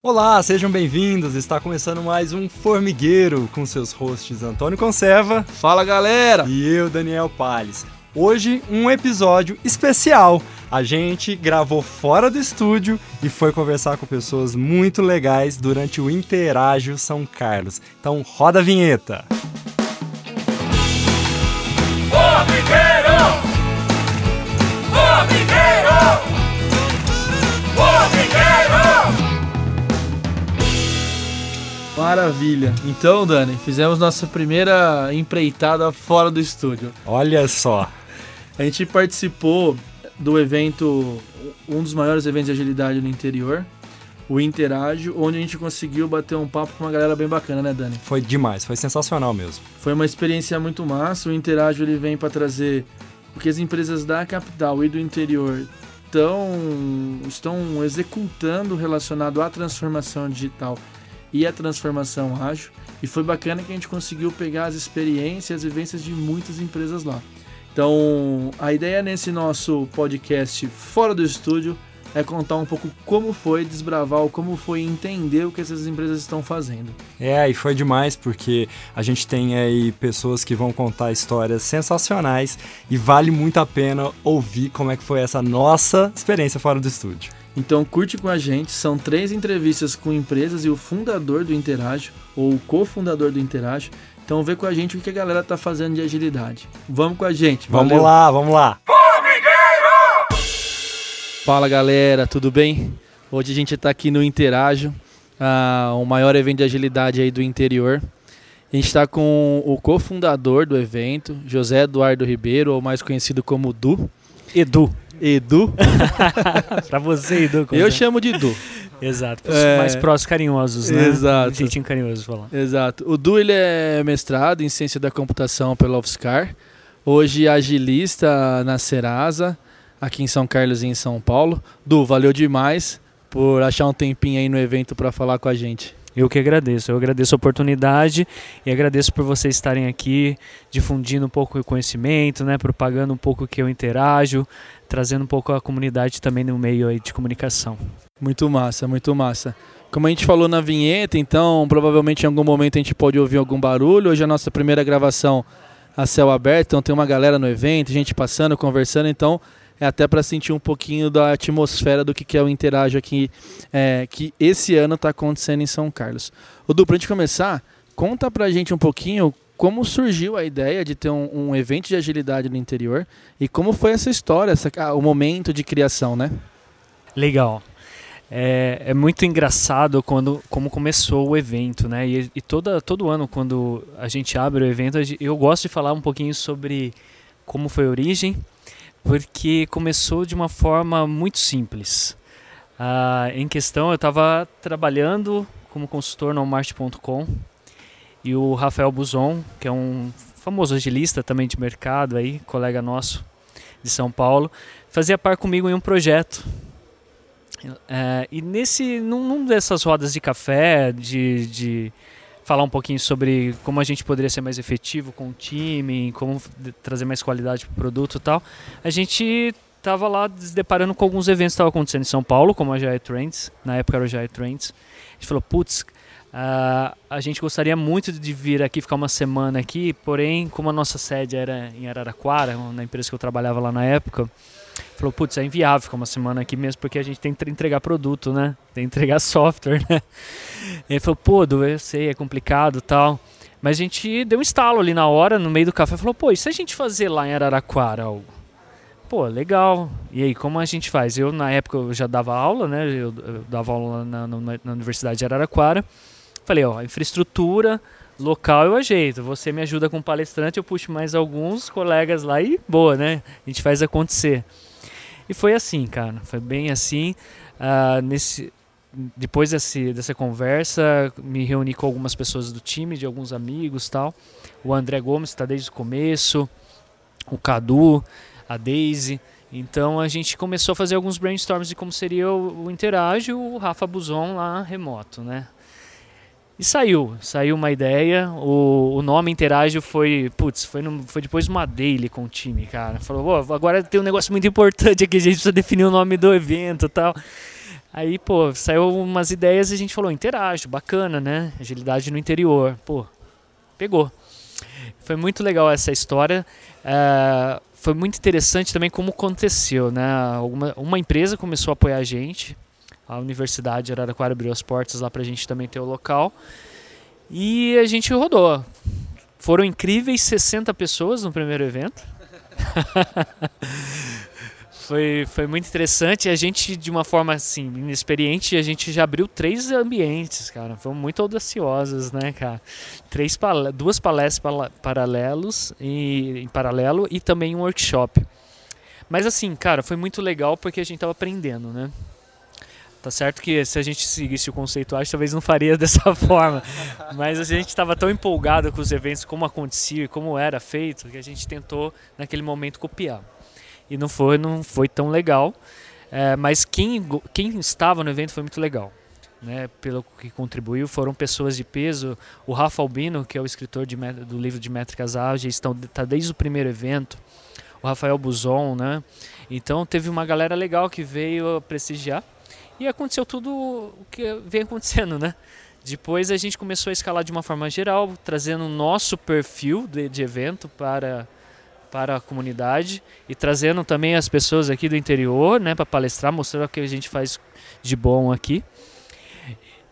Olá, sejam bem-vindos. Está começando mais um Formigueiro com seus hosts Antônio Conserva. Fala galera! E eu, Daniel Palles. Hoje, um episódio especial. A gente gravou fora do estúdio e foi conversar com pessoas muito legais durante o Interágio São Carlos. Então, roda a vinheta! Formigueiro! Maravilha! Então, Dani, fizemos nossa primeira empreitada fora do estúdio. Olha só. A gente participou do evento, um dos maiores eventos de agilidade no interior, o Interágio, onde a gente conseguiu bater um papo com uma galera bem bacana, né, Dani? Foi demais, foi sensacional mesmo. Foi uma experiência muito massa. O Interágio ele vem para trazer o que as empresas da capital e do interior tão, estão executando relacionado à transformação digital e à transformação ágil. E foi bacana que a gente conseguiu pegar as experiências e as vivências de muitas empresas lá. Então, a ideia nesse nosso podcast fora do estúdio é contar um pouco como foi desbravar, como foi entender o que essas empresas estão fazendo. É, e foi demais porque a gente tem aí pessoas que vão contar histórias sensacionais e vale muito a pena ouvir como é que foi essa nossa experiência fora do estúdio. Então curte com a gente, são três entrevistas com empresas e o fundador do Interage, ou o cofundador do Interage. Então vê com a gente o que a galera tá fazendo de agilidade. Vamos com a gente. Vamos valeu. lá, vamos lá. Fala galera, tudo bem? Hoje a gente está aqui no Interágio, ah, o maior evento de agilidade aí do interior. A gente está com o cofundador do evento, José Eduardo Ribeiro, ou mais conhecido como Du. Edu. Edu. pra você, Edu. Eu é? chamo de Du. Exato. Pros É. mais próximos, carinhosos, né? Exato. Um jeitinho carinhoso falar. Exato. O Du ele é mestrado em ciência da computação pela UFSCar. Hoje agilista na Serasa, aqui em São Carlos e em São Paulo. Du, valeu demais por achar um tempinho aí no evento para falar com a gente. Eu que agradeço. Eu agradeço a oportunidade e agradeço por vocês estarem aqui difundindo um pouco o conhecimento, né? Propagando um pouco que eu interajo, trazendo um pouco a comunidade também no meio aí de comunicação. Muito massa, muito massa. Como a gente falou na vinheta, então provavelmente em algum momento a gente pode ouvir algum barulho. Hoje é a nossa primeira gravação a céu aberto, então tem uma galera no evento, gente passando, conversando, então é até para sentir um pouquinho da atmosfera do que que é o Interage aqui, é, que esse ano está acontecendo em São Carlos. O Du, pra gente começar, conta pra gente um pouquinho como surgiu a ideia de ter um, um evento de agilidade no interior e como foi essa história, essa, ah, o momento de criação, né? Legal. É, é muito engraçado quando como começou o evento, né? E, e toda, todo ano, quando a gente abre o evento, a eu gosto de falar um pouquinho sobre como foi a origem, porque começou de uma forma muito simples. Ah, em questão, eu estava trabalhando como consultor no Walmart.com e o Rafael Buzon, que é um famoso agilista também de mercado aí, colega nosso de São Paulo, fazia par comigo em um projeto é, e nesse, num, num dessas rodas de café, de, de falar um pouquinho sobre como a gente poderia ser mais efetivo com o time, como trazer mais qualidade para o produto e tal, a gente estava lá se deparando com alguns eventos que estavam acontecendo em São Paulo, como a Jai Trends, na época era o Jai Trends. A gente falou, putz, ah, a gente gostaria muito de vir aqui ficar uma semana aqui, porém, como a nossa sede era em Araraquara, na empresa que eu trabalhava lá na época, falou, putz, é inviável ficar uma semana aqui mesmo, porque a gente tem que entregar produto, né? Tem que entregar software, né? Ele falou, pô, Du, eu sei, é complicado tal. Mas a gente deu um estalo ali na hora, no meio do café, falou, pô, e se a gente fazer lá em Araraquara algo? Pô, legal. E aí, como a gente faz? Eu, na época, eu já dava aula, né? Eu, eu dava aula na, na, na Universidade de Araraquara. Falei, ó, infraestrutura, local eu ajeito. Você me ajuda com palestrante, eu puxo mais alguns colegas lá e boa, né? A gente faz acontecer. E foi assim, cara. Foi bem assim. Ah, nesse, depois desse, dessa conversa, me reuni com algumas pessoas do time, de alguns amigos tal. O André Gomes está desde o começo, o Cadu, a Daisy. Então a gente começou a fazer alguns brainstorms de como seria o, o Interage o Rafa Buzon lá remoto, né? E saiu, saiu uma ideia. O, o nome Interage foi, putz, foi, no- foi depois de uma daily com o time, cara. Falou, "Ô, agora tem um negócio muito importante aqui, a gente precisa definir o nome do evento e tal. Aí, pô, saiu umas ideias e a gente falou, interajo, bacana, né? Agilidade no interior. Pô, pegou. Foi muito legal essa história. É, foi muito interessante também como aconteceu, né? Alguma, uma empresa começou a apoiar a gente, a Universidade Araraquara abriu as portas lá pra gente também ter o local. E a gente rodou. Foram incríveis 60 pessoas no primeiro evento. foi, foi muito interessante. A gente, de uma forma assim, inexperiente, a gente já abriu três ambientes, cara. Fomos muito audaciosos, né, cara? Três pal duas palestras paralelos e, em paralelo e também um workshop. Mas assim, cara, foi muito legal porque a gente tava aprendendo, né? Tá certo que se a gente seguisse o conceito ágil, talvez não faria dessa forma. Mas a gente estava tão empolgado com os eventos, como acontecia e como era feito, que a gente tentou naquele momento copiar. E não foi, não foi tão legal. É, mas quem, quem estava no evento foi muito legal. Né, pelo que contribuiu, foram pessoas de peso. O Rafa Albino, que é o escritor de do livro de Métricas Ágeis, está desde o primeiro evento. O Rafael Buzon, né? Então teve uma galera legal que veio prestigiar. E aconteceu tudo o que vem acontecendo, né? Depois a gente começou a escalar de uma forma geral, trazendo o nosso perfil de, de evento para, para a comunidade e trazendo também as pessoas aqui do interior, né, para palestrar, mostrar o que a gente faz de bom aqui.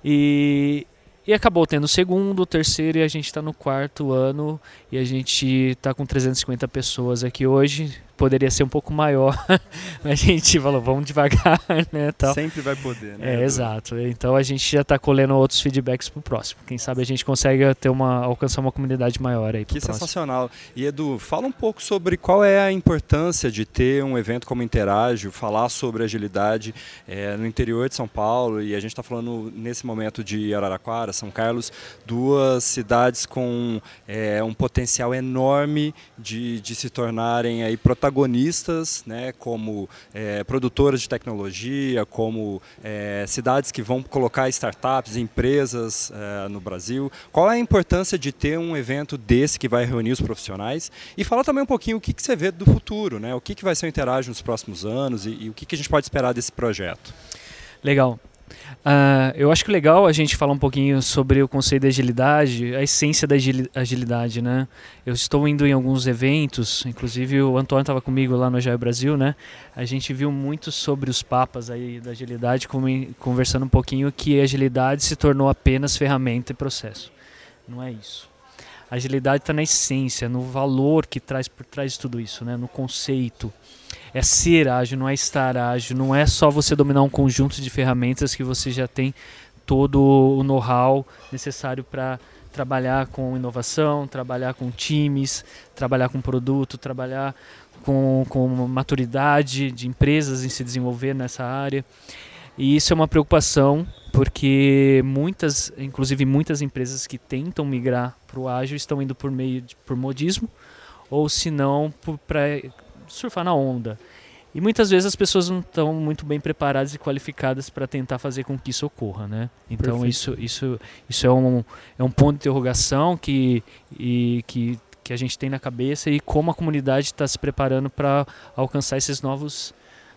E, e acabou tendo o segundo, o terceiro e a gente está no quarto ano e a gente está com 350 pessoas aqui hoje. Poderia ser um pouco maior, mas a gente falou, vamos devagar, né, tal. Sempre vai poder, né? É, exato. Então a gente já está colhendo outros feedbacks pro próximo. Quem sabe a gente consegue ter uma, alcançar uma comunidade maior aí Que próximo. sensacional. E Edu, fala um pouco sobre qual é a importância de ter um evento como Interágio, falar sobre agilidade eh, no interior de São Paulo, e a gente está falando nesse momento de Araraquara, São Carlos, duas cidades com eh, um potencial enorme de, de se tornarem aí protagonistas, né, como eh, produtoras de tecnologia, como eh, cidades que vão colocar startups, empresas eh, no Brasil. Qual é a importância de ter um evento desse que vai reunir os profissionais? E fala também um pouquinho o que, que você vê do futuro, né? O que, que vai ser o Interage nos próximos anos e, e o que, que a gente pode esperar desse projeto. Legal. Ah, eu acho que legal a gente falar um pouquinho sobre o conceito de agilidade, a essência da agili- agilidade, né? Eu estou indo em alguns eventos, inclusive o Antônio estava comigo lá no Agile Brasil, né? A gente viu muito sobre os papas aí da agilidade, conversando um pouquinho que a agilidade se tornou apenas ferramenta e processo. Não é isso. A agilidade está na essência, no valor que traz por trás de tudo isso, né? No conceito é ser ágil, não é estar ágil, não é só você dominar um conjunto de ferramentas que você já tem todo o know-how necessário para trabalhar com inovação, trabalhar com times, trabalhar com produto, trabalhar com, com maturidade de empresas em se desenvolver nessa área. E isso é uma preocupação porque muitas, inclusive muitas empresas que tentam migrar para o ágil estão indo por meio de, por modismo ou se não para surfar na onda. E muitas vezes as pessoas não estão muito bem preparadas e qualificadas para tentar fazer com que isso ocorra, né? Então Perfeito. isso, isso, isso é, um, é um ponto de interrogação que, e, que, que a gente tem na cabeça e como a comunidade está se preparando para alcançar esses novos,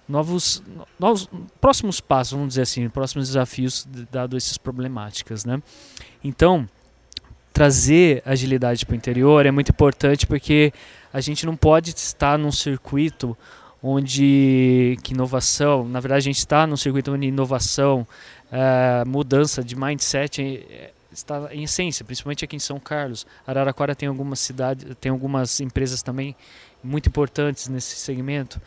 novos, novos próximos passos, vamos dizer assim, próximos desafios dado essas problemáticas, né? Então trazer agilidade para o interior é muito importante porque a gente não pode estar num circuito onde que inovação, na verdade a gente está num circuito onde inovação, eh, mudança de mindset eh, está em essência, principalmente aqui em São Carlos. Araraquara tem algumas cidades, tem algumas empresas também muito importantes nesse segmento.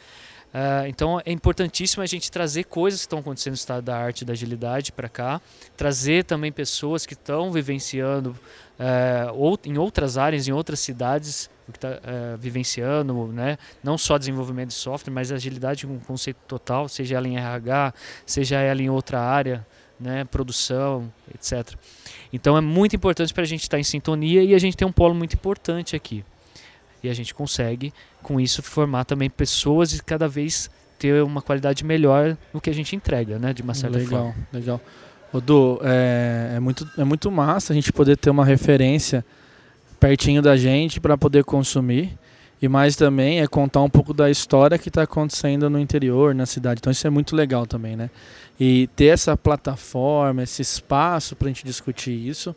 Ah, então é importantíssimo a gente trazer coisas que estão acontecendo no estado da arte da agilidade para cá, trazer também pessoas que estão vivenciando eh, ou, em outras áreas, em outras cidades, o que está vivenciando, né? não só desenvolvimento de software, mas agilidade com conceito total, seja ela em RH, seja ela em outra área, né? produção, etc. Então é muito importante para a gente estar em sintonia e a gente tem um polo muito importante aqui. E a gente consegue, com isso, formar também pessoas e cada vez ter uma qualidade melhor no que a gente entrega, né? De uma certa legal, forma. legal. Ô, Du, é, é, muito, é muito massa a gente poder ter uma referência pertinho da gente para poder consumir. E mais também é contar um pouco da história que está acontecendo no interior, na cidade. Então isso é muito legal também, né? E ter essa plataforma, esse espaço para a gente discutir isso,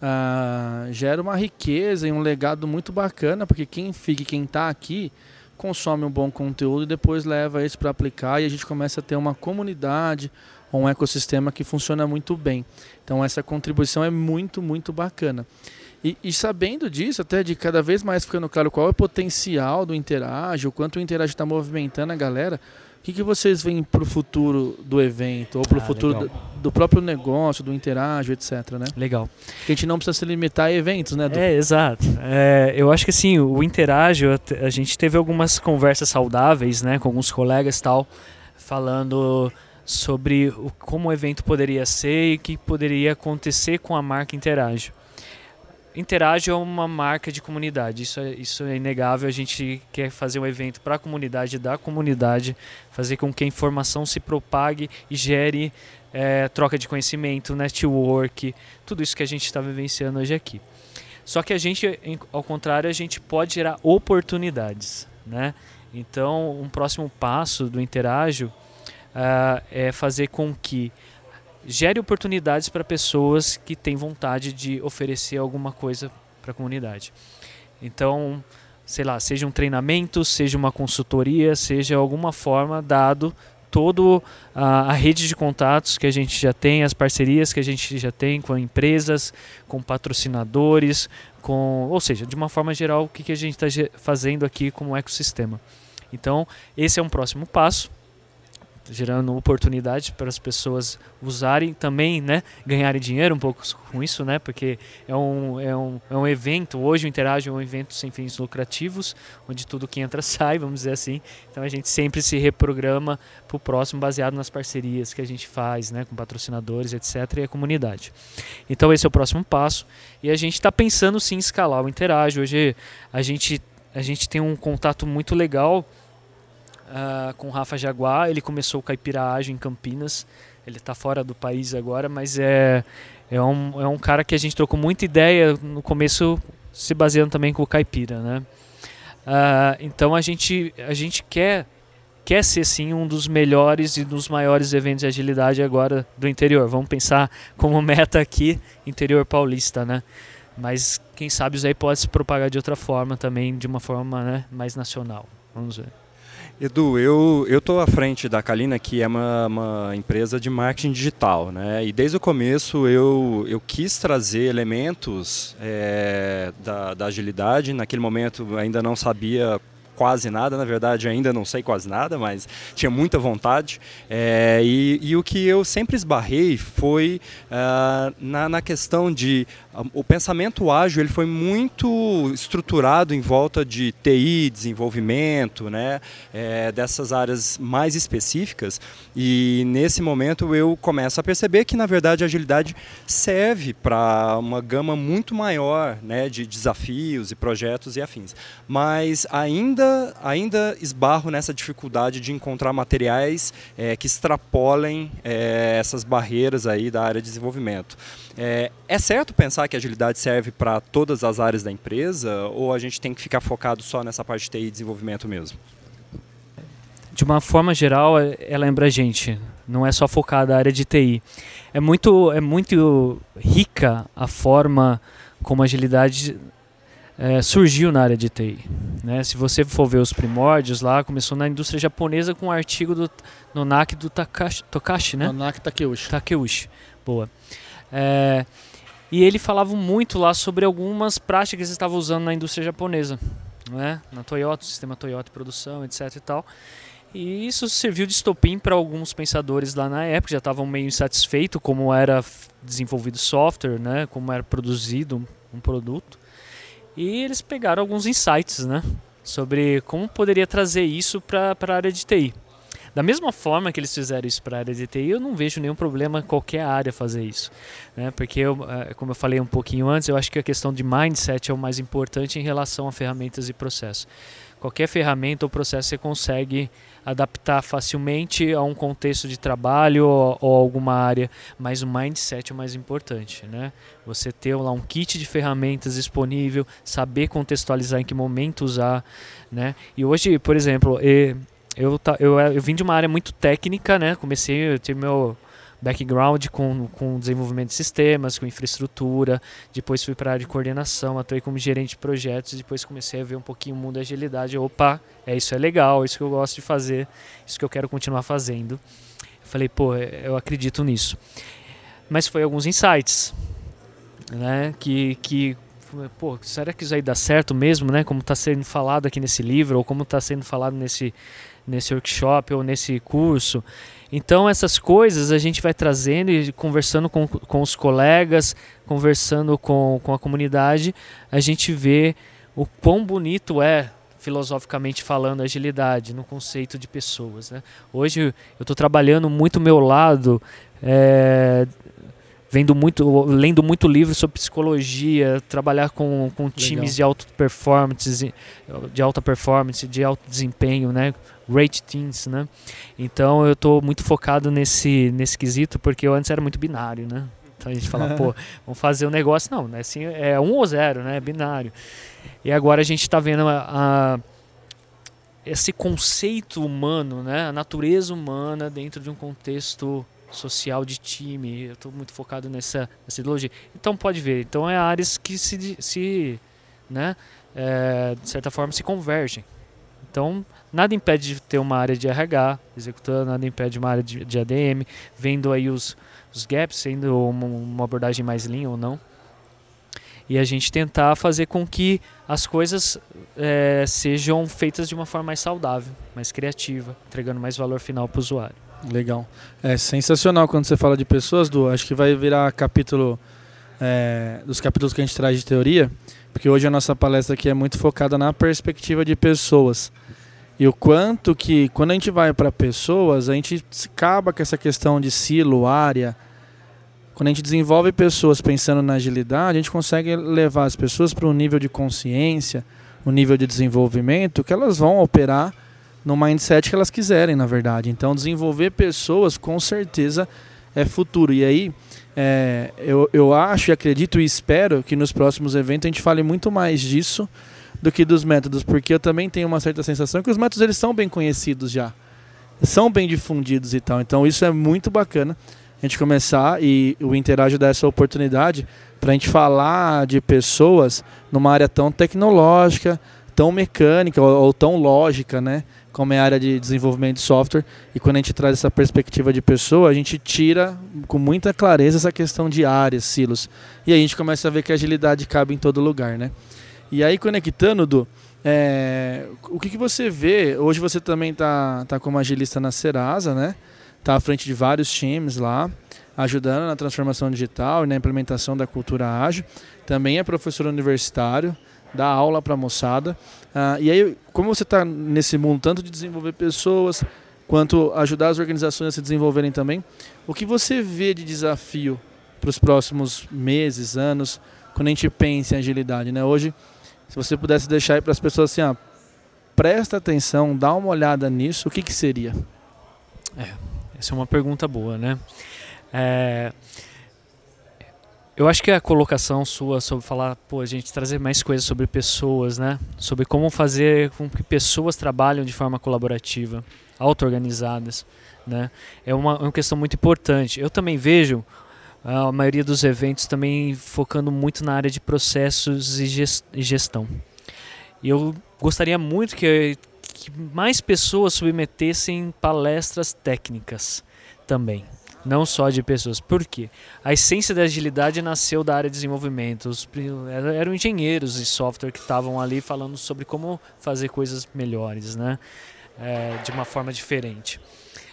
ah, gera uma riqueza e um legado muito bacana, porque quem fica, quem está aqui, consome um bom conteúdo e depois leva isso para aplicar e a gente começa a ter uma comunidade, um ecossistema que funciona muito bem. Então essa contribuição é muito, muito bacana. E, e, sabendo disso, até de cada vez mais ficando claro qual é o potencial do Interage, o quanto o Interage está movimentando a galera, o que, que vocês veem para o futuro do evento, ou para o Ah, futuro do, do próprio negócio, do Interage, etc, né? Legal. Porque a gente não precisa se limitar a eventos, né? Du? É, exato. É, eu acho que assim, o Interage, a gente teve algumas conversas saudáveis, né, com alguns colegas e tal, falando sobre o, como o evento poderia ser e o que poderia acontecer com a marca Interage. Interage é uma marca de comunidade, isso é, isso é inegável. A gente quer fazer um evento para a comunidade, da comunidade, fazer com que a informação se propague e gere é, troca de conhecimento, network, tudo isso que a gente está vivenciando hoje aqui. Só que a gente, ao contrário, a gente pode gerar oportunidades, né? Então, um próximo passo do Interágio ah, é fazer com que gere oportunidades para pessoas que têm vontade de oferecer alguma coisa para a comunidade. Então, sei lá, seja um treinamento, seja uma consultoria, seja alguma forma dado todo a, a rede de contatos que a gente já tem, as parcerias que a gente já tem com empresas, com patrocinadores, com, ou seja, de uma forma geral, o que, que a gente está fazendo aqui como ecossistema. Então, esse é um próximo passo, gerando oportunidade para as pessoas usarem também, né, ganharem dinheiro um pouco com isso, né, porque é um, é um, é um evento, hoje o Interage é um evento sem fins lucrativos, onde tudo que entra sai, vamos dizer assim, então a gente sempre se reprograma para o próximo baseado nas parcerias que a gente faz, né, com patrocinadores, etc, e a comunidade. Então esse é o próximo passo. E a gente está pensando sim em escalar o Interage, hoje a gente, a gente tem um contato muito legal ah, com Rafa Jaguar. Ele começou o Caipira Ágil em Campinas. Ele está fora do país agora, mas é, é, um, é um cara que a gente trocou muita ideia no começo, se baseando também com o Caipira, né? Ah, então a gente, a gente quer, quer ser sim um dos melhores e dos maiores eventos de agilidade agora do interior. Vamos pensar como meta aqui, interior paulista, né? Mas quem sabe isso aí pode se propagar de outra forma também, de uma forma né, mais nacional. Vamos ver. Edu, eu tô à frente da Kalina, que é uma, uma empresa de marketing digital, né? E desde o começo eu, eu quis trazer elementos é, da, da agilidade. Naquele momento ainda não sabia quase nada, na verdade ainda não sei quase nada, mas tinha muita vontade. É, e, e o que eu sempre esbarrei foi ah, na, na questão de o pensamento ágil ele foi muito estruturado em volta de TI, desenvolvimento, né, é, dessas áreas mais específicas. E nesse momento eu começo a perceber que na verdade a agilidade serve para uma gama muito maior, né, de desafios e projetos e afins. Mas ainda ainda esbarro nessa dificuldade de encontrar materiais é, que extrapolem é, essas barreiras aí da área de desenvolvimento. É, é certo pensar que a agilidade serve para todas as áreas da empresa ou a gente tem que ficar focado só nessa parte de TI e desenvolvimento mesmo? de uma forma geral, é- ela lembra a gente. Não é só focada na área de TI. É muito, é muito rica a forma como a agilidade é, surgiu na área de TI. Né? Se você for ver os primórdios lá, começou na indústria japonesa com um artigo do Nonaki do Takashi, Tokashi, né? Nonaki Takeuchi. Takeuchi. Boa. É, e ele falava muito lá sobre algumas práticas que eles estavam usando na indústria japonesa, né? na Toyota, sistema Toyota produção, etc. e tal. E isso serviu de estopim para alguns pensadores lá na época, já estavam meio insatisfeitos como era desenvolvido software, né? como era produzido um, um produto. E eles pegaram alguns insights né? sobre como poderia trazer isso para a área de TI. Da mesma forma que eles fizeram isso para a área de TI, eu não vejo nenhum problema em qualquer área fazer isso. Né? Porque, eu, eh, como eu falei um pouquinho antes, eu acho que a questão de mindset é o mais importante em relação a ferramentas e processos. qualquer ferramenta ou processo você consegue adaptar facilmente a um contexto de trabalho ou, ou alguma área, mas o mindset é o mais importante, né? Você ter lá um kit de ferramentas disponível, saber contextualizar em que momento usar, né? E hoje, por exemplo, e- eu, eu, eu vim de uma área muito técnica, né? Comecei, eu tive meu background com, com desenvolvimento de sistemas, com infraestrutura, depois fui para a área de coordenação, atuei como gerente de projetos, depois comecei a ver um pouquinho o mundo da agilidade. Opa, é isso é legal, é isso que eu gosto de fazer, isso que eu quero continuar fazendo. Eu falei, pô, eu acredito nisso. Mas foi alguns insights, né? Que, que pô, será que isso aí dá certo mesmo, né? Como está sendo falado aqui nesse livro, ou como está sendo falado nesse, nesse workshop ou nesse curso. Então essas coisas a gente vai trazendo e conversando com, com os colegas, conversando com, com a comunidade, a gente vê o quão bonito é filosoficamente falando agilidade no conceito de pessoas. Né? Hoje eu estou trabalhando muito meu lado, é, vendo muito, lendo muito livro sobre psicologia, trabalhar com, com times de alta performance, de alta performance, de alto desempenho, né? Great teams, né? Então eu estou muito focado nesse nesse quesito porque eu antes era muito binário, né? Então a gente fala, pô, vamos fazer um negócio não, né? Assim é um ou zero, né? É binário. E agora a gente está vendo a, a esse conceito humano, né? A natureza humana dentro de um contexto social de time. Eu estou muito focado nessa, nessa ideologia. Então pode ver. Então é áreas que se, se né, é, de certa forma se convergem. Então nada impede de ter uma área de RH executando, nada impede uma área de, de ADM, vendo aí os, os gaps, sendo uma, uma abordagem mais lean ou não. E a gente tentar fazer com que as coisas é, sejam feitas de uma forma mais saudável, mais criativa, entregando mais valor final para o usuário. Legal. É sensacional quando você fala de pessoas, Du. Acho que vai virar capítulo é, dos capítulos que a gente traz de teoria, porque hoje a nossa palestra aqui é muito focada na perspectiva de pessoas. E o quanto que, quando a gente vai para pessoas, a gente acaba com essa questão de silo, área. Quando a gente desenvolve pessoas pensando na agilidade, a gente consegue levar as pessoas para um nível de consciência, um nível de desenvolvimento, que elas vão operar no mindset que elas quiserem, na verdade. Então, desenvolver pessoas, com certeza, é futuro. E aí, é, eu, eu acho, e acredito e espero que nos próximos eventos a gente fale muito mais disso do que dos métodos, porque eu também tenho uma certa sensação que os métodos eles são bem conhecidos já, são bem difundidos e tal. Então, isso é muito bacana a gente começar e o Interage dar essa oportunidade para a gente falar de pessoas numa área tão tecnológica, tão mecânica ou, ou tão lógica, né? Como é a área de desenvolvimento de software, e quando a gente traz essa perspectiva de pessoa, a gente tira com muita clareza essa questão de áreas, silos. E aí a gente começa a ver que a agilidade cabe em todo lugar, né? E aí, conectando, Du, é, o que, que você vê? Hoje você também está tá como agilista na Serasa, né? Está à frente de vários times lá, ajudando na transformação digital e na implementação da cultura ágil. Também é professor universitário, dá aula para a moçada. Ah, e aí, como você está nesse mundo tanto de desenvolver pessoas, quanto ajudar as organizações a se desenvolverem também, o que você vê de desafio para os próximos meses, anos, quando a gente pensa em agilidade? Né? Hoje, se você pudesse deixar aí para as pessoas assim, ah, presta atenção, dá uma olhada nisso, o que, que seria? Essa é uma pergunta boa, né? É, eu acho que a colocação sua sobre falar, pô, a gente trazer mais coisas sobre pessoas, né? Sobre como fazer com que pessoas trabalham de forma colaborativa, auto-organizadas, né? É uma, é uma questão muito importante. Eu também vejo a maioria dos eventos também focando muito na área de processos e gestão. E eu gostaria muito que, que mais pessoas submetessem palestras técnicas também não só de pessoas. Por quê? A essência da agilidade nasceu da área de desenvolvimento. Os, eram- engenheiros de software que estavam ali falando sobre como fazer coisas melhores, né? É, de uma forma diferente.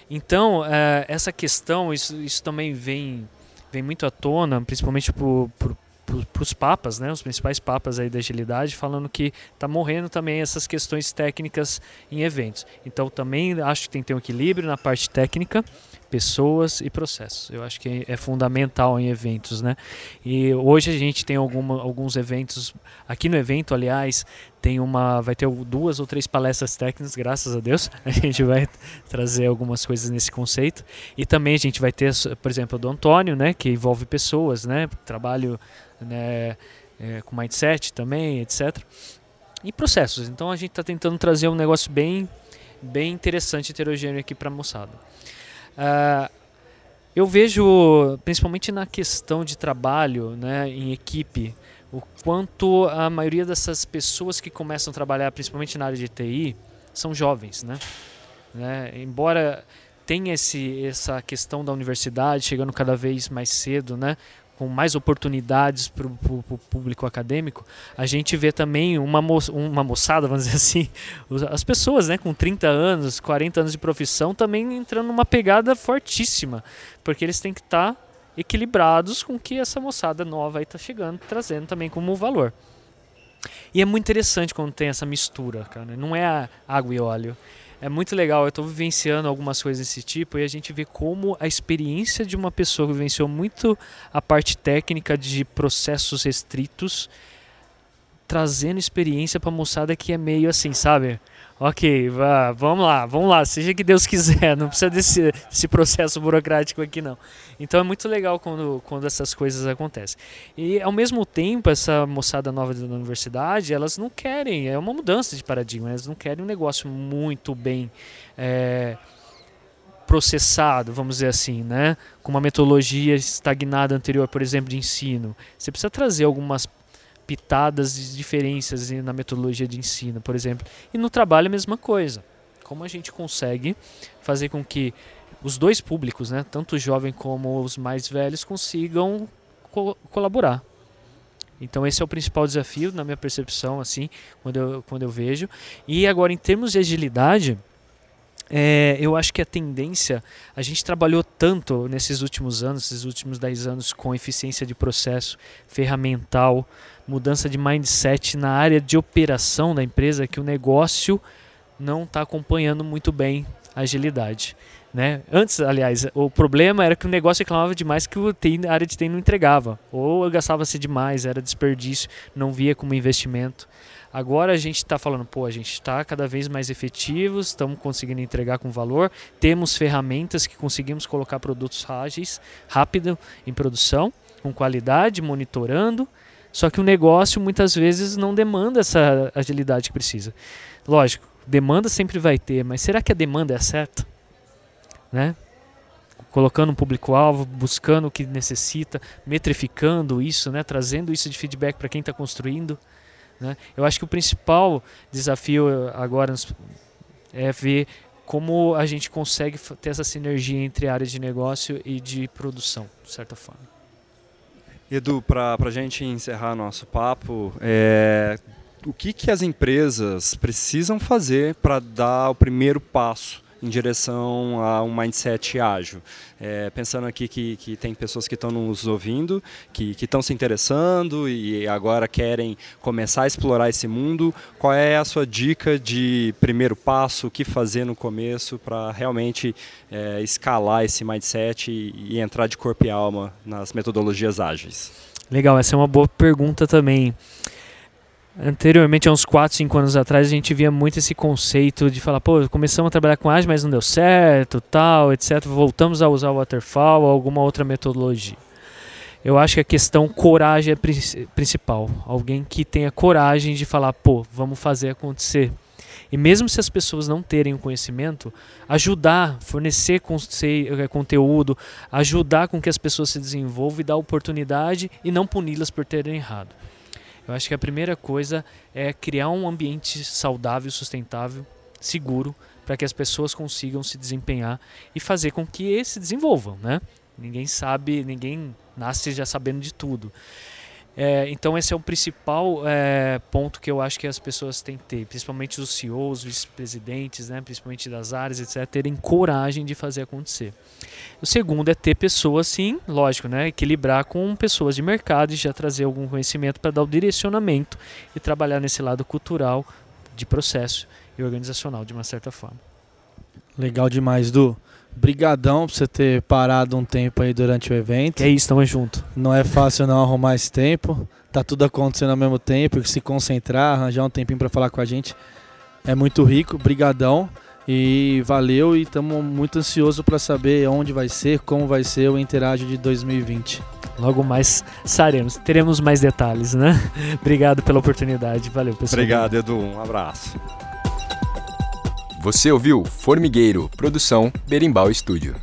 Então, é, essa questão, isso, isso também vem, vem muito à tona, principalmente para os papas, né? Os principais papas aí da agilidade, falando que está morrendo também essas questões técnicas em eventos. Então, também acho que tem que ter um equilíbrio na parte técnica, pessoas e processos. Eu acho que é fundamental em eventos, né? E hoje a gente tem alguma, alguns eventos aqui no evento, aliás, tem uma, vai ter duas ou três palestras técnicas, graças a Deus. A gente vai trazer algumas coisas nesse conceito e também a gente vai ter, por exemplo, do Antônio, né, que envolve pessoas, né, trabalho, né, é, com mindset também, etc. E processos. Então a gente está tentando trazer um negócio bem, bem interessante, heterogêneo aqui para a moçada. Uh, eu vejo, principalmente na questão de trabalho né, em equipe, o quanto a maioria dessas pessoas que começam a trabalhar, principalmente na área de TI, são jovens. Né? né? Embora tenha esse, essa questão da universidade chegando cada vez mais cedo, né? Com mais oportunidades para o público acadêmico, a gente vê também uma, mo uma moçada, vamos dizer assim, as pessoas né, com 30 anos, 40 anos de profissão também entrando numa pegada fortíssima, porque eles têm que estar tá equilibrados com o que essa moçada nova está chegando, trazendo também como valor. E é muito interessante quando tem essa mistura, cara. Não é água e óleo é muito legal. Eu estou vivenciando algumas coisas desse tipo e a gente vê como a experiência de uma pessoa que vivenciou muito a parte técnica de processos restritos, trazendo experiência para a moçada que é meio assim, sabe? Ok, vá, vamos lá, vamos lá, seja que Deus quiser, não precisa desse, desse processo burocrático aqui não. Então é muito legal quando, quando essas coisas acontecem. E ao mesmo tempo, essa moçada nova da universidade, elas não querem, é uma mudança de paradigma, elas não querem um negócio muito bem é, processado, vamos dizer assim, né? com uma metodologia estagnada anterior, por exemplo, de ensino. Você precisa trazer algumas pitadas de diferenças na metodologia de ensino, por exemplo. E no trabalho a mesma coisa. Como a gente consegue fazer com que os dois públicos, né, tanto o jovem como os mais velhos, consigam co colaborar. Então esse é o principal desafio na minha percepção, assim, quando eu, quando eu vejo. E agora em termos de agilidade, é, eu acho que a tendência, a gente trabalhou tanto nesses últimos anos, esses últimos 10 anos, com eficiência de processo, ferramental, mudança de mindset na área de operação da empresa, que o negócio não está acompanhando muito bem a agilidade. Né? Antes, aliás, o problema era que o negócio reclamava demais que a área de TI não entregava, ou gastava-se demais, era desperdício, não via como investimento. Agora a gente está falando, pô, a gente está cada vez mais efetivos, estamos conseguindo entregar com valor, temos ferramentas que conseguimos colocar produtos ágeis, rápido em produção, com qualidade, monitorando. Só que o negócio muitas vezes não demanda essa agilidade que precisa. Lógico, demanda sempre vai ter, mas será que a demanda é certa? Né? colocando um público-alvo, buscando o que necessita, metrificando isso, né? trazendo isso de feedback para quem está construindo. Né? Eu acho que o principal desafio agora é ver como a gente consegue ter essa sinergia entre áreas de negócio e de produção, de certa forma. Edu, para a gente encerrar nosso papo, é, o que, que as empresas precisam fazer para dar o primeiro passo em direção a um mindset ágil. É, pensando aqui que, que tem pessoas que estão nos ouvindo, que estão se interessando e agora querem começar a explorar esse mundo, qual é a sua dica de primeiro passo, o que fazer no começo para realmente é, escalar esse mindset e, e entrar de corpo e alma nas metodologias ágeis? Legal, essa é uma boa pergunta também. Anteriormente, há uns 4, 5 anos atrás, a gente via muito esse conceito de falar, pô, começamos a trabalhar com ágil, mas não deu certo, tal, etc. Voltamos a usar o waterfall ou alguma outra metodologia. Eu acho que a questão coragem é principal. Alguém que tenha coragem de falar, pô, vamos fazer acontecer. E mesmo se as pessoas não terem o conhecimento, ajudar, fornecer eh, conteúdo, ajudar com que as pessoas se desenvolvam e dar oportunidade e não puni-las por terem errado. Eu acho que a primeira coisa é criar um ambiente saudável, sustentável, seguro, para que as pessoas consigam se desempenhar e fazer com que se desenvolvam, né? Ninguém sabe, ninguém nasce já sabendo de tudo. É, então esse é o principal é, ponto que eu acho que as pessoas têm que ter, principalmente os CEOs, vice-presidentes, né, principalmente das áreas, etc., terem coragem de fazer acontecer. O segundo é ter pessoas, sim, lógico, né, equilibrar com pessoas de mercado e já trazer algum conhecimento para dar o direcionamento e trabalhar nesse lado cultural, de processo e organizacional, de uma certa forma. Legal demais, Du. Brigadão por você ter parado um tempo aí durante o evento. Que é isso, tamo junto. Não é fácil não arrumar esse tempo. Tá tudo acontecendo ao mesmo tempo, se concentrar, arranjar um tempinho para falar com a gente. É muito rico, brigadão. E valeu e estamos muito ansiosos para saber onde vai ser, como vai ser o Interage de 2020. Logo mais saremos, teremos mais detalhes, né? Obrigado pela oportunidade. Valeu, pessoal. Obrigado, Edu. Um abraço. Você ouviu Formigueiro, produção Berimbau Estúdio.